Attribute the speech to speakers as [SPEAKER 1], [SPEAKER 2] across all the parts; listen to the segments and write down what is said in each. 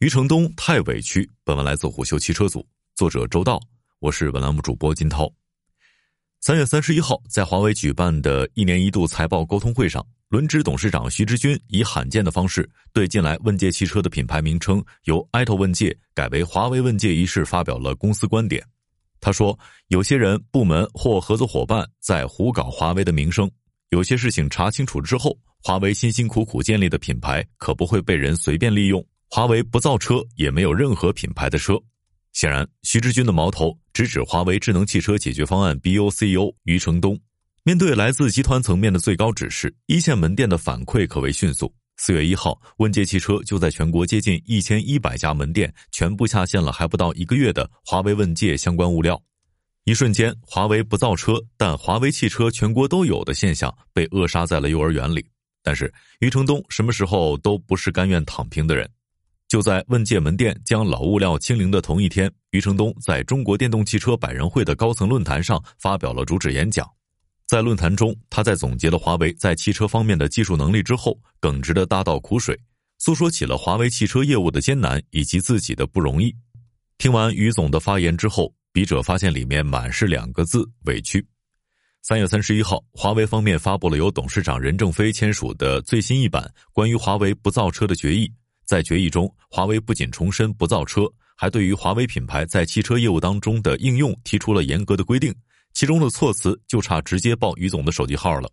[SPEAKER 1] 余承东太委屈。本文来自虎嗅汽车组，作者周道，我是本栏目主播金涛。三月三十一号，在华为举办的一年一度财报沟通会上，轮值董事长徐直军以罕见的方式，对近来问界汽车的品牌名称由 i t o 问界改为华为问界一事发表了公司观点。他说：“有些人、部门或合作伙伴在胡搞华为的名声。有些事情查清楚之后，华为辛辛苦苦建立的品牌可不会被人随便利用。华为不造车，也没有任何品牌的车。”显然，徐志军的矛头直指华为智能汽车解决方案 BU CEO 余承东。面对来自集团层面的最高指示，一线门店的反馈可谓迅速。四月一号，问界汽车就在全国接近一千一百家门店全部下线了还不到一个月的华为问界相关物料。一瞬间，华为不造车，但华为汽车全国都有的现象被扼杀在了幼儿园里。但是，余承东什么时候都不是甘愿躺平的人。就在问界门店将老物料清零的同一天，余承东在中国电动汽车百人会的高层论坛上发表了主旨演讲。在论坛中，他在总结了华为在汽车方面的技术能力之后，耿直的大倒苦水，诉说起了华为汽车业务的艰难以及自己的不容易。听完于总的发言之后，笔者发现里面满是两个字：委屈。三月三十一号，华为方面发布了由董事长任正非签署的最新一版关于华为不造车的决议。在决议中，华为不仅重申不造车，还对于华为品牌在汽车业务当中的应用提出了严格的规定。其中的措辞就差直接报于总的手机号了，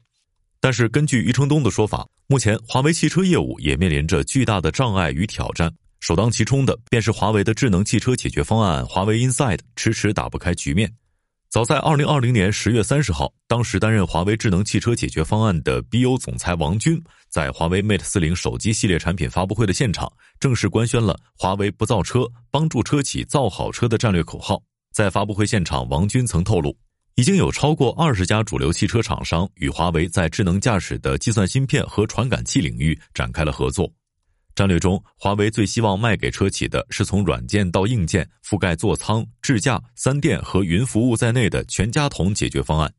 [SPEAKER 1] 但是根据余承东的说法，目前华为汽车业务也面临着巨大的障碍与挑战，首当其冲的便是华为的智能汽车解决方案华为 Inside 迟迟打不开局面。早在二零二零年十月三十号，当时担任华为智能汽车解决方案的 BU 总裁王军，在华为 Mate 四零手机系列产品发布会的现场，正式官宣了华为不造车，帮助车企造好车的战略口号。在发布会现场，王军曾透露。已经有超过二十家主流汽车厂商与华为在智能驾驶的计算芯片和传感器领域展开了合作。战略中，华为最希望卖给车企的是从软件到硬件覆盖座舱、智驾、三电和云服务在内的全家桶解决方案。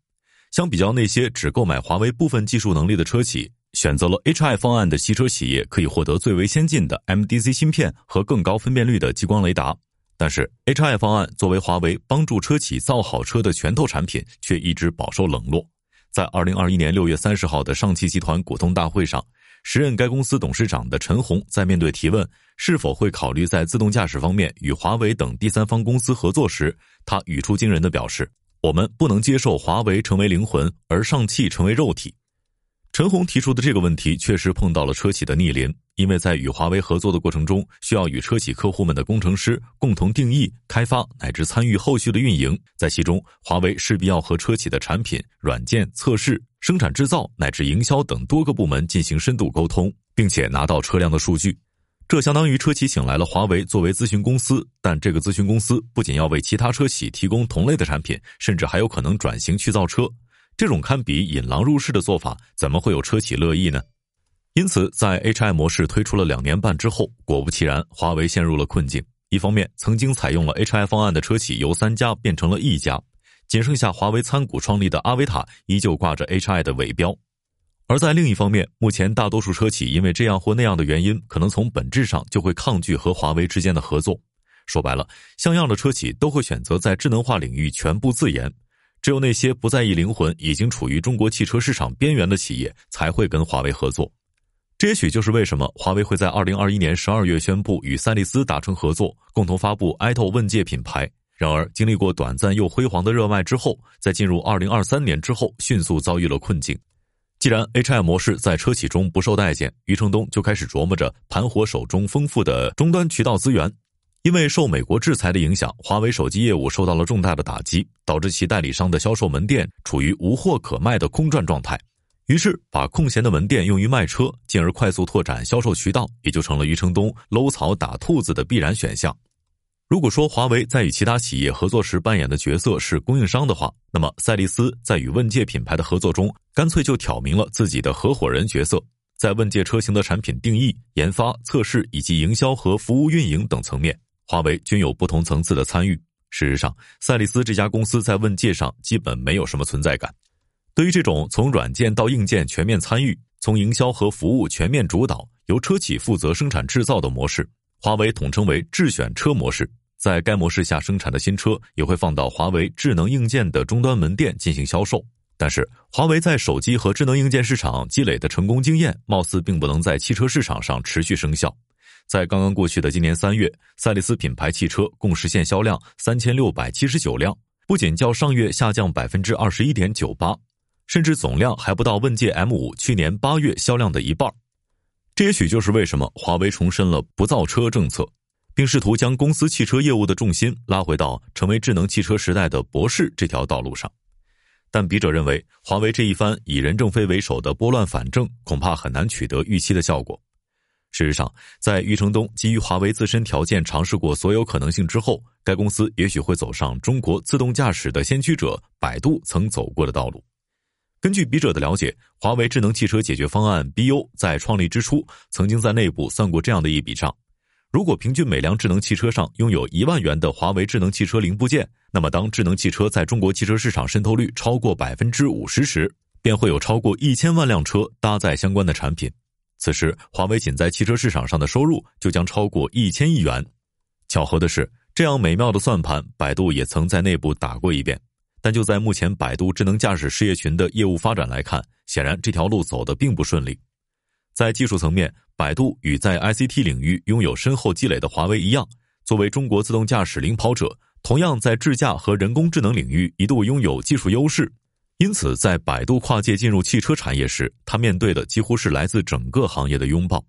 [SPEAKER 1] 相比较那些只购买华为部分技术能力的车企，选择了 HI 方案的汽车企业可以获得最为先进的 MDC 芯片和更高分辨率的激光雷达。但是，HI 方案作为华为帮助车企造好车的拳头产品，却一直饱受冷落。在二零二一年六月三十号的上汽集团股东大会上，时任该公司董事长的陈红在面对提问是否会考虑在自动驾驶方面与华为等第三方公司合作时，他语出惊人的表示：“我们不能接受华为成为灵魂，而上汽成为肉体。”陈红提出的这个问题确实碰到了车企的逆鳞，因为在与华为合作的过程中，需要与车企客户们的工程师共同定义、开发乃至参与后续的运营，在其中，华为势必要和车企的产品、软件、测试、生产制造乃至营销等多个部门进行深度沟通，并且拿到车辆的数据。这相当于车企请来了华为作为咨询公司，但这个咨询公司不仅要为其他车企提供同类的产品，甚至还有可能转型去造车。这种堪比引狼入室的做法，怎么会有车企乐意呢？因此，在 HI 模式推出了两年半之后，果不其然，华为陷入了困境。一方面，曾经采用了 HI 方案的车企由三家变成了一家，仅剩下华为参股创立的阿维塔依旧挂着 HI 的尾标；而在另一方面，目前大多数车企因为这样或那样的原因，可能从本质上就会抗拒和华为之间的合作。说白了，像样的车企都会选择在智能化领域全部自研。只有那些不在意灵魂、已经处于中国汽车市场边缘的企业才会跟华为合作。这也许就是为什么华为会在二零二一年十二月宣布与赛力斯达成合作，共同发布 i t o 问界品牌。然而，经历过短暂又辉煌的热卖之后，在进入二零二三年之后，迅速遭遇了困境。既然 HI 模式在车企中不受待见，余承东就开始琢磨着盘活手中丰富的终端渠道资源。因为受美国制裁的影响，华为手机业务受到了重大的打击，导致其代理商的销售门店处于无货可卖的空转状态。于是，把空闲的门店用于卖车，进而快速拓展销售渠道，也就成了余承东搂草打兔子的必然选项。如果说华为在与其他企业合作时扮演的角色是供应商的话，那么赛力斯在与问界品牌的合作中，干脆就挑明了自己的合伙人角色，在问界车型的产品定义、研发、测试以及营销和服务运营等层面。华为均有不同层次的参与。事实上，赛力斯这家公司在问界上基本没有什么存在感。对于这种从软件到硬件全面参与，从营销和服务全面主导，由车企负责生产制造的模式，华为统称为智选车模式。在该模式下生产的新车也会放到华为智能硬件的终端门店进行销售。但是，华为在手机和智能硬件市场积累的成功经验，貌似并不能在汽车市场上持续生效。在刚刚过去的今年三月，赛力斯品牌汽车共实现销量三千六百七十九辆，不仅较上月下降百分之二十一点九八，甚至总量还不到问界 M 五去年八月销量的一半。这也许就是为什么华为重申了不造车政策。并试图将公司汽车业务的重心拉回到成为智能汽车时代的博士这条道路上，但笔者认为，华为这一番以任正非为首的拨乱反正，恐怕很难取得预期的效果。事实上，在余承东基于华为自身条件尝试过所有可能性之后，该公司也许会走上中国自动驾驶的先驱者百度曾走过的道路。根据笔者的了解，华为智能汽车解决方案 BU 在创立之初，曾经在内部算过这样的一笔账。如果平均每辆智能汽车上拥有一万元的华为智能汽车零部件，那么当智能汽车在中国汽车市场渗透率超过百分之五十时，便会有超过一千万辆车搭载相关的产品。此时，华为仅在汽车市场上的收入就将超过一千亿元。巧合的是，这样美妙的算盘，百度也曾在内部打过一遍。但就在目前百度智能驾驶事业群的业务发展来看，显然这条路走得并不顺利。在技术层面，百度与在 ICT 领域拥有深厚积累的华为一样，作为中国自动驾驶领跑者，同样在智驾和人工智能领域一度拥有技术优势。因此，在百度跨界进入汽车产业时，它面对的几乎是来自整个行业的拥抱。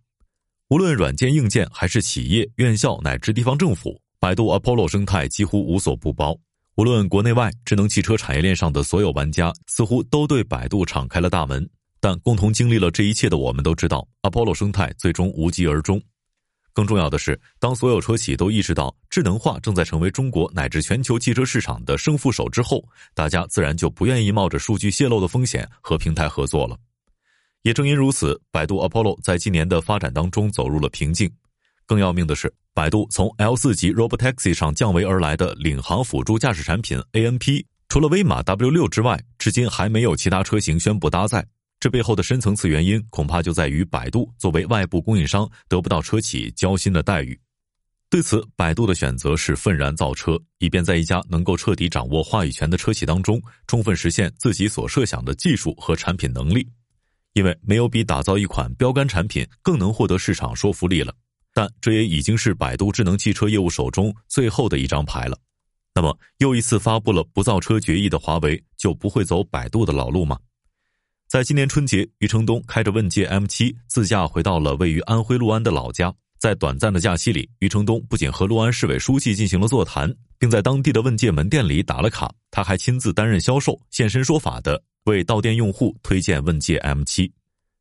[SPEAKER 1] 无论软件、硬件，还是企业、院校乃至地方政府，百度 Apollo 生态几乎无所不包。无论国内外，智能汽车产业链上的所有玩家，似乎都对百度敞开了大门。但共同经历了这一切的我们都知道，Apollo 生态最终无疾而终。更重要的是，当所有车企都意识到智能化正在成为中国乃至全球汽车市场的胜负手之后，大家自然就不愿意冒着数据泄露的风险和平台合作了。也正因如此，百度 Apollo 在今年的发展当中走入了瓶颈。更要命的是，百度从 L 四级 Robotaxi 上降维而来的领航辅助驾驶产品 ANP，除了威马 W 六之外，至今还没有其他车型宣布搭载。这背后的深层次原因，恐怕就在于百度作为外部供应商得不到车企交心的待遇。对此，百度的选择是愤然造车，以便在一家能够彻底掌握话语权的车企当中，充分实现自己所设想的技术和产品能力。因为没有比打造一款标杆产品更能获得市场说服力了。但这也已经是百度智能汽车业务手中最后的一张牌了。那么，又一次发布了不造车决议的华为，就不会走百度的老路吗？在今年春节，余承东开着问界 M7 自驾回到了位于安徽六安的老家。在短暂的假期里，余承东不仅和六安市委书记进行了座谈，并在当地的问界门店里打了卡，他还亲自担任销售，现身说法的为到店用户推荐问界 M7。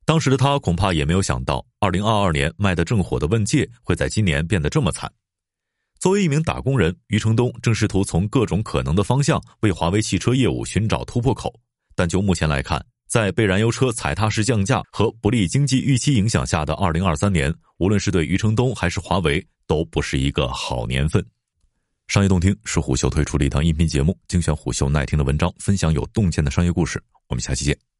[SPEAKER 1] 当时的他恐怕也没有想到，2022年卖得正火的问界会在今年变得这么惨。作为一名打工人，余承东正试图从各种可能的方向为华为汽车业务寻找突破口，但就目前来看，在被燃油车踩踏式降价和不利经济预期影响下的二零二三年，无论是对余承东还是华为，都不是一个好年份。商业洞听是虎嗅推出的一档音频节目，精选虎嗅耐听的文章，分享有洞见的商业故事。我们下期见。